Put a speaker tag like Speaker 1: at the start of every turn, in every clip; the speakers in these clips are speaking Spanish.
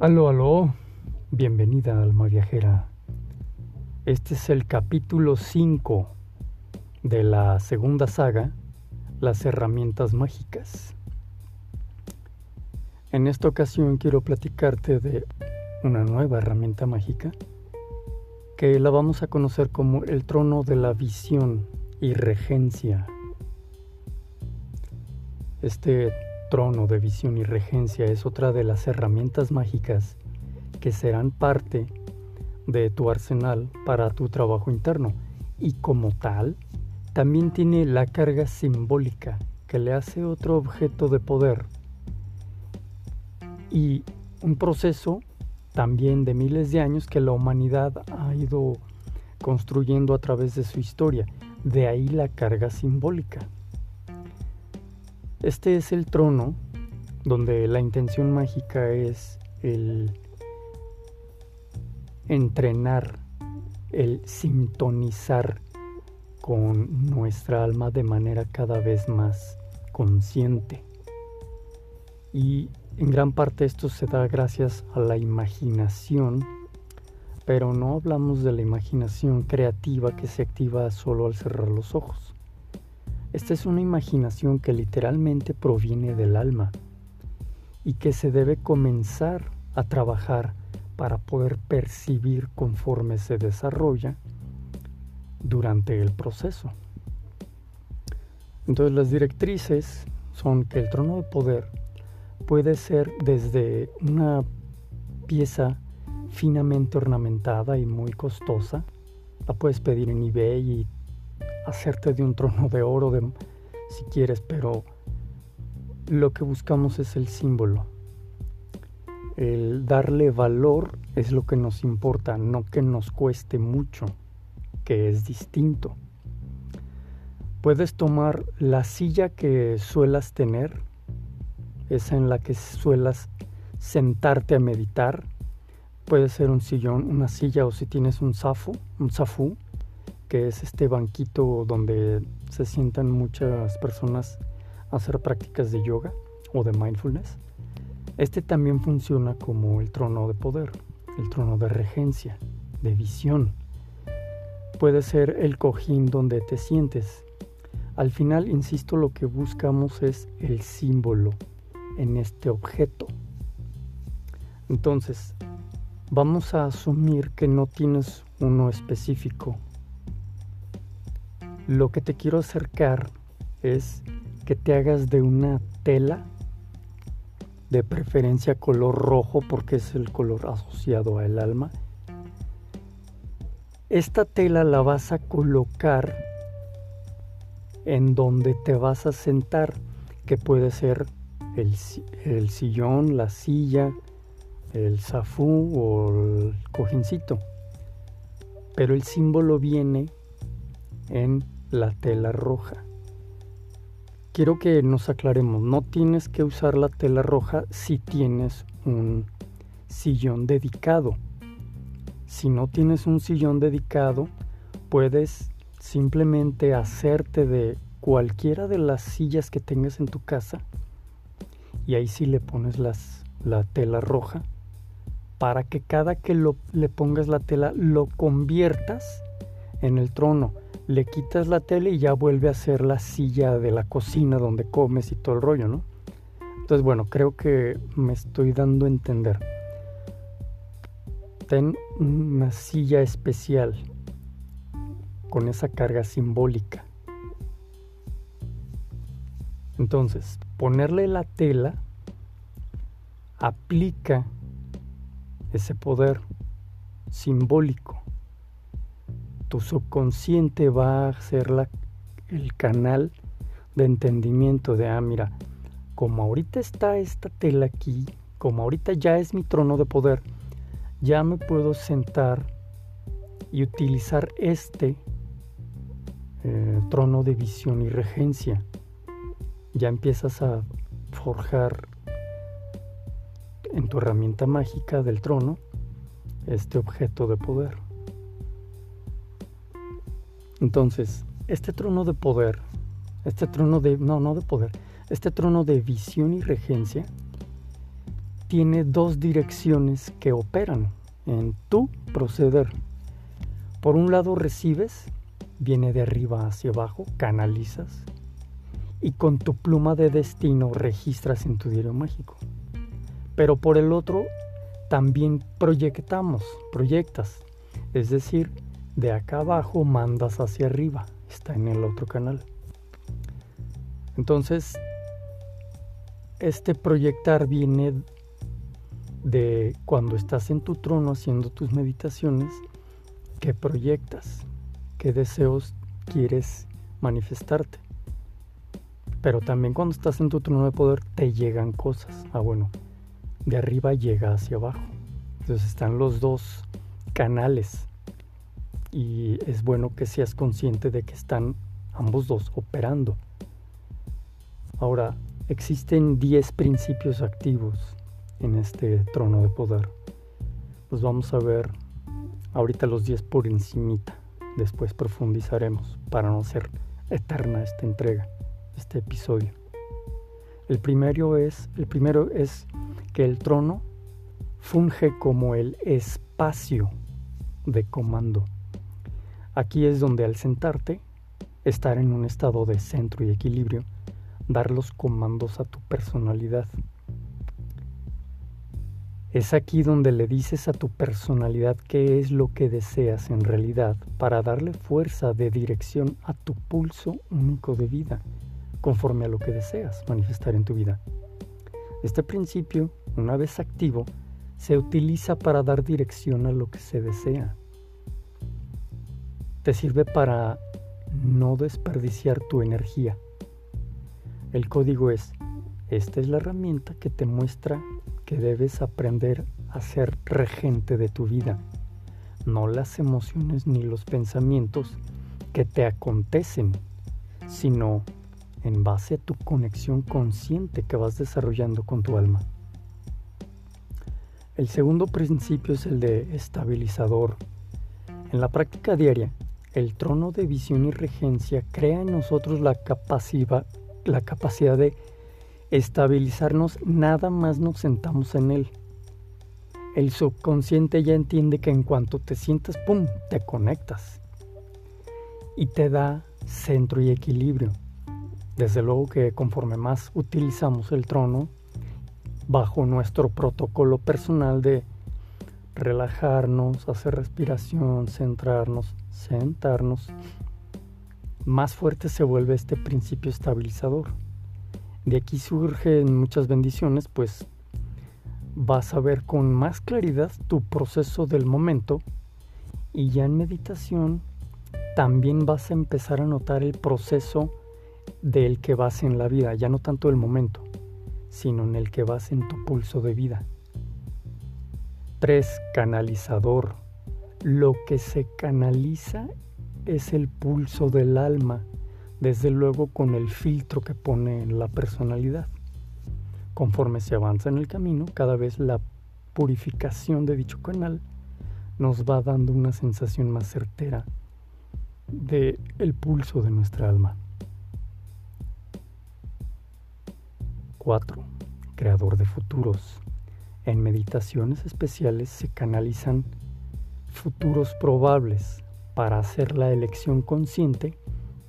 Speaker 1: Aló, aló, bienvenida alma viajera. Este es el capítulo 5 de la segunda saga, Las herramientas mágicas. En esta ocasión quiero platicarte de una nueva herramienta mágica que la vamos a conocer como el trono de la visión y regencia. Este trono de visión y regencia es otra de las herramientas mágicas que serán parte de tu arsenal para tu trabajo interno y como tal también tiene la carga simbólica que le hace otro objeto de poder y un proceso también de miles de años que la humanidad ha ido construyendo a través de su historia. De ahí la carga simbólica. Este es el trono donde la intención mágica es el entrenar, el sintonizar con nuestra alma de manera cada vez más consciente. Y en gran parte esto se da gracias a la imaginación, pero no hablamos de la imaginación creativa que se activa solo al cerrar los ojos. Esta es una imaginación que literalmente proviene del alma y que se debe comenzar a trabajar para poder percibir conforme se desarrolla durante el proceso. Entonces las directrices son que el trono de poder puede ser desde una pieza finamente ornamentada y muy costosa, la puedes pedir en eBay y hacerte de un trono de oro si quieres, pero lo que buscamos es el símbolo. El darle valor es lo que nos importa, no que nos cueste mucho, que es distinto. Puedes tomar la silla que suelas tener, esa en la que suelas sentarte a meditar. Puede ser un sillón, una silla o si tienes un zafo, un zafú, que es este banquito donde se sientan muchas personas a hacer prácticas de yoga o de mindfulness. Este también funciona como el trono de poder, el trono de regencia, de visión. Puede ser el cojín donde te sientes. Al final, insisto, lo que buscamos es el símbolo en este objeto. Entonces, vamos a asumir que no tienes uno específico lo que te quiero acercar es que te hagas de una tela, de preferencia color rojo porque es el color asociado al alma. Esta tela la vas a colocar en donde te vas a sentar, que puede ser el, el sillón, la silla, el zafú o el cojincito. Pero el símbolo viene en la tela roja. Quiero que nos aclaremos, no tienes que usar la tela roja si tienes un sillón dedicado. Si no tienes un sillón dedicado, puedes simplemente hacerte de cualquiera de las sillas que tengas en tu casa y ahí sí le pones la tela roja para que cada que lo, le pongas la tela lo conviertas en el trono le quitas la tele y ya vuelve a ser la silla de la cocina donde comes y todo el rollo, ¿no? Entonces, bueno, creo que me estoy dando a entender. Ten una silla especial con esa carga simbólica. Entonces, ponerle la tela aplica ese poder simbólico tu subconsciente va a ser la, el canal de entendimiento de, ah, mira, como ahorita está esta tela aquí, como ahorita ya es mi trono de poder, ya me puedo sentar y utilizar este eh, trono de visión y regencia. Ya empiezas a forjar en tu herramienta mágica del trono este objeto de poder. Entonces, este trono de poder, este trono de, no, no de poder, este trono de visión y regencia, tiene dos direcciones que operan en tu proceder. Por un lado recibes, viene de arriba hacia abajo, canalizas y con tu pluma de destino registras en tu diario mágico. Pero por el otro también proyectamos, proyectas, es decir, de acá abajo mandas hacia arriba, está en el otro canal. Entonces, este proyectar viene de cuando estás en tu trono haciendo tus meditaciones, que proyectas, qué deseos quieres manifestarte. Pero también cuando estás en tu trono de poder te llegan cosas. Ah, bueno, de arriba llega hacia abajo. Entonces están los dos canales. Y es bueno que seas consciente de que están ambos dos operando. Ahora, existen 10 principios activos en este trono de poder. Los vamos a ver ahorita los 10 por encimita. Después profundizaremos para no ser eterna esta entrega, este episodio. El primero es, el primero es que el trono funge como el espacio de comando. Aquí es donde al sentarte, estar en un estado de centro y equilibrio, dar los comandos a tu personalidad es aquí donde le dices a tu personalidad qué es lo que deseas en realidad para darle fuerza de dirección a tu pulso único de vida, conforme a lo que deseas manifestar en tu vida. Este principio, una vez activo, se utiliza para dar dirección a lo que se desea. Te sirve para no desperdiciar tu energía. El código es, esta es la herramienta que te muestra que debes aprender a ser regente de tu vida, no las emociones ni los pensamientos que te acontecen, sino en base a tu conexión consciente que vas desarrollando con tu alma. El segundo principio es el de estabilizador. En la práctica diaria, el trono de visión y regencia crea en nosotros la capacidad, la capacidad de estabilizarnos nada más nos sentamos en él. El subconsciente ya entiende que en cuanto te sientas, ¡pum!, te conectas. Y te da centro y equilibrio. Desde luego que conforme más utilizamos el trono, bajo nuestro protocolo personal de relajarnos, hacer respiración, centrarnos, sentarnos, más fuerte se vuelve este principio estabilizador. De aquí surgen muchas bendiciones, pues vas a ver con más claridad tu proceso del momento y ya en meditación también vas a empezar a notar el proceso del que vas en la vida, ya no tanto el momento, sino en el que vas en tu pulso de vida. 3. Canalizador. Lo que se canaliza es el pulso del alma desde luego con el filtro que pone la personalidad. Conforme se avanza en el camino, cada vez la purificación de dicho canal nos va dando una sensación más certera de el pulso de nuestra alma. 4. Creador de futuros. En meditaciones especiales se canalizan futuros probables para hacer la elección consciente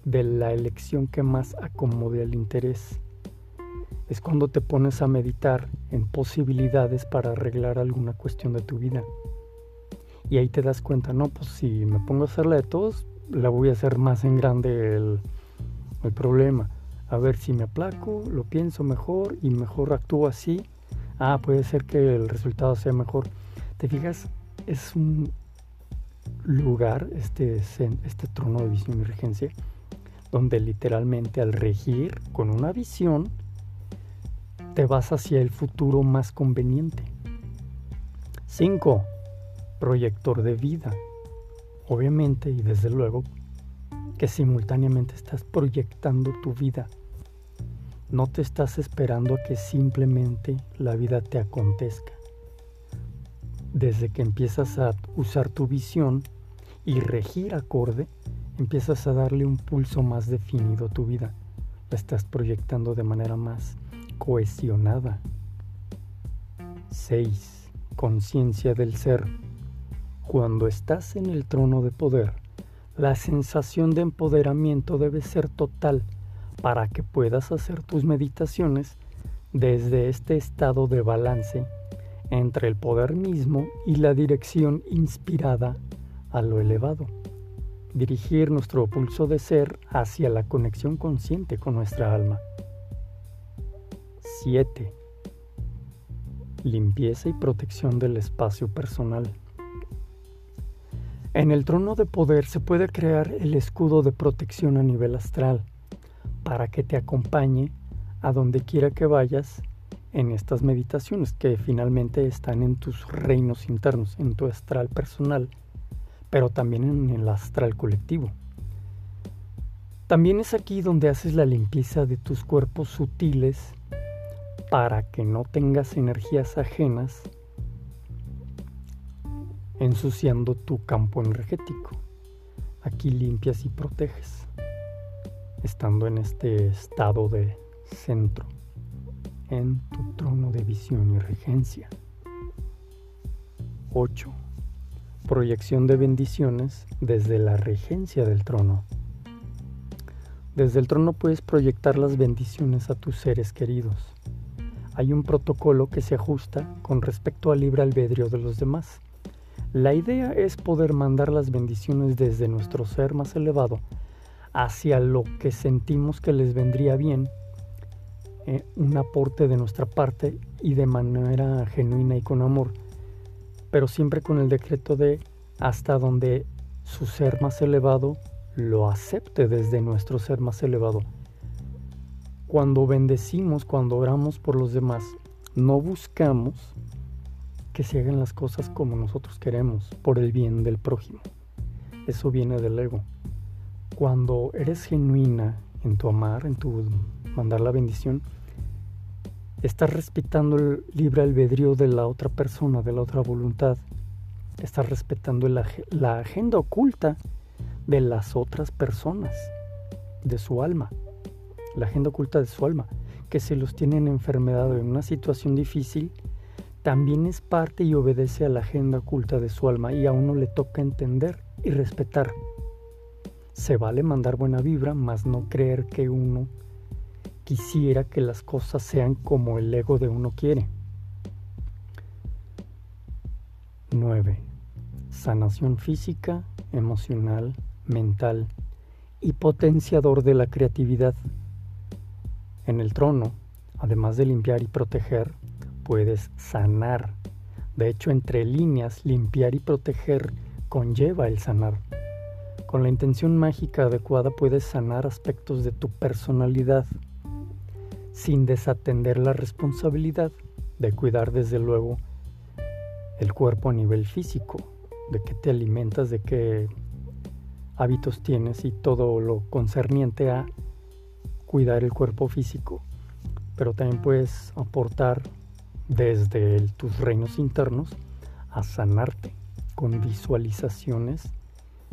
Speaker 1: de la elección que más acomode al interés. Es cuando te pones a meditar en posibilidades para arreglar alguna cuestión de tu vida. Y ahí te das cuenta, no, pues si me pongo a hacerla de todos, la voy a hacer más en grande el, el problema. A ver si me aplaco, lo pienso mejor y mejor actúo así. Ah, puede ser que el resultado sea mejor. ¿Te fijas? Es un lugar, este, este trono de visión y regencia, donde literalmente al regir con una visión, te vas hacia el futuro más conveniente. 5. Proyector de vida. Obviamente y desde luego que simultáneamente estás proyectando tu vida. No te estás esperando a que simplemente la vida te acontezca. Desde que empiezas a usar tu visión y regir acorde, empiezas a darle un pulso más definido a tu vida. La estás proyectando de manera más cohesionada. 6. Conciencia del ser. Cuando estás en el trono de poder, la sensación de empoderamiento debe ser total para que puedas hacer tus meditaciones desde este estado de balance entre el poder mismo y la dirección inspirada a lo elevado. Dirigir nuestro pulso de ser hacia la conexión consciente con nuestra alma. 7. Limpieza y protección del espacio personal. En el trono de poder se puede crear el escudo de protección a nivel astral para que te acompañe a donde quiera que vayas en estas meditaciones que finalmente están en tus reinos internos, en tu astral personal, pero también en el astral colectivo. También es aquí donde haces la limpieza de tus cuerpos sutiles para que no tengas energías ajenas ensuciando tu campo energético. Aquí limpias y proteges, estando en este estado de centro en tu trono de visión y regencia. 8. Proyección de bendiciones desde la regencia del trono. Desde el trono puedes proyectar las bendiciones a tus seres queridos. Hay un protocolo que se ajusta con respecto al libre albedrío de los demás. La idea es poder mandar las bendiciones desde nuestro ser más elevado hacia lo que sentimos que les vendría bien eh, un aporte de nuestra parte y de manera genuina y con amor, pero siempre con el decreto de hasta donde su ser más elevado lo acepte desde nuestro ser más elevado. Cuando bendecimos, cuando oramos por los demás, no buscamos que se hagan las cosas como nosotros queremos, por el bien del prójimo. Eso viene del ego. Cuando eres genuina en tu amar, en tu mandar la bendición, Estás respetando el libre albedrío de la otra persona, de la otra voluntad. Estás respetando la, la agenda oculta de las otras personas, de su alma. La agenda oculta de su alma, que si los tienen enfermedad o en una situación difícil, también es parte y obedece a la agenda oculta de su alma y a uno le toca entender y respetar. Se vale mandar buena vibra, mas no creer que uno quisiera que las cosas sean como el ego de uno quiere. 9. Sanación física, emocional, mental y potenciador de la creatividad. En el trono, además de limpiar y proteger, puedes sanar. De hecho, entre líneas, limpiar y proteger conlleva el sanar. Con la intención mágica adecuada puedes sanar aspectos de tu personalidad sin desatender la responsabilidad de cuidar desde luego el cuerpo a nivel físico, de qué te alimentas, de qué hábitos tienes y todo lo concerniente a cuidar el cuerpo físico. Pero también puedes aportar desde tus reinos internos a sanarte con visualizaciones,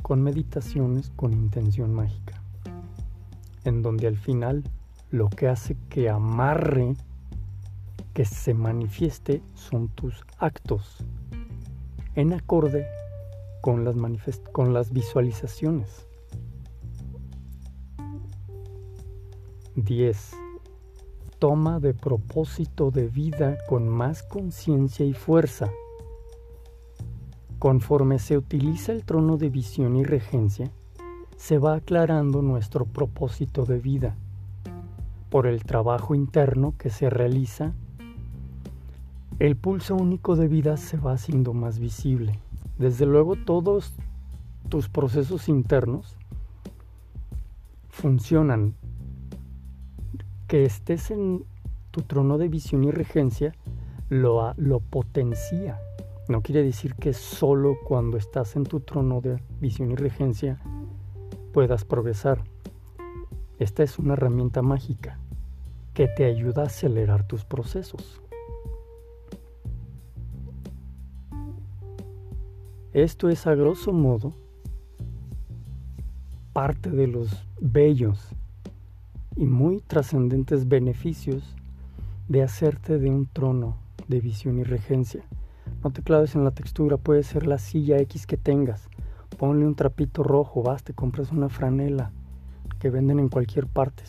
Speaker 1: con meditaciones, con intención mágica, en donde al final lo que hace que amarre, que se manifieste, son tus actos, en acorde con las, con las visualizaciones. 10. Toma de propósito de vida con más conciencia y fuerza. Conforme se utiliza el trono de visión y regencia, se va aclarando nuestro propósito de vida por el trabajo interno que se realiza, el pulso único de vida se va haciendo más visible. Desde luego todos tus procesos internos funcionan. Que estés en tu trono de visión y regencia lo, lo potencia. No quiere decir que solo cuando estás en tu trono de visión y regencia puedas progresar esta es una herramienta mágica que te ayuda a acelerar tus procesos. Esto es a grosso modo parte de los bellos y muy trascendentes beneficios de hacerte de un trono de visión y regencia. No te claves en la textura, puede ser la silla X que tengas. Ponle un trapito rojo, vas, te compras una franela que venden en cualquier parte.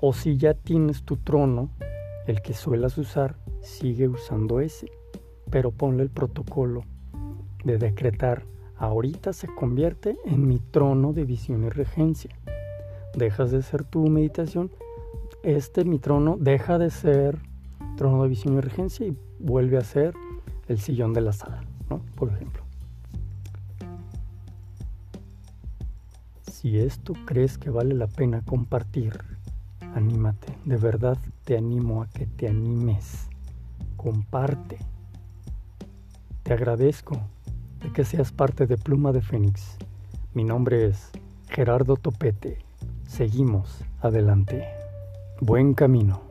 Speaker 1: O si ya tienes tu trono, el que suelas usar, sigue usando ese, pero ponle el protocolo de decretar, ahorita se convierte en mi trono de visión y regencia. Dejas de ser tu meditación, este mi trono deja de ser trono de visión y regencia y vuelve a ser el sillón de la sala, ¿no? Por ejemplo. Si esto crees que vale la pena compartir, anímate, de verdad te animo a que te animes, comparte. Te agradezco de que seas parte de Pluma de Fénix. Mi nombre es Gerardo Topete. Seguimos adelante. Buen camino.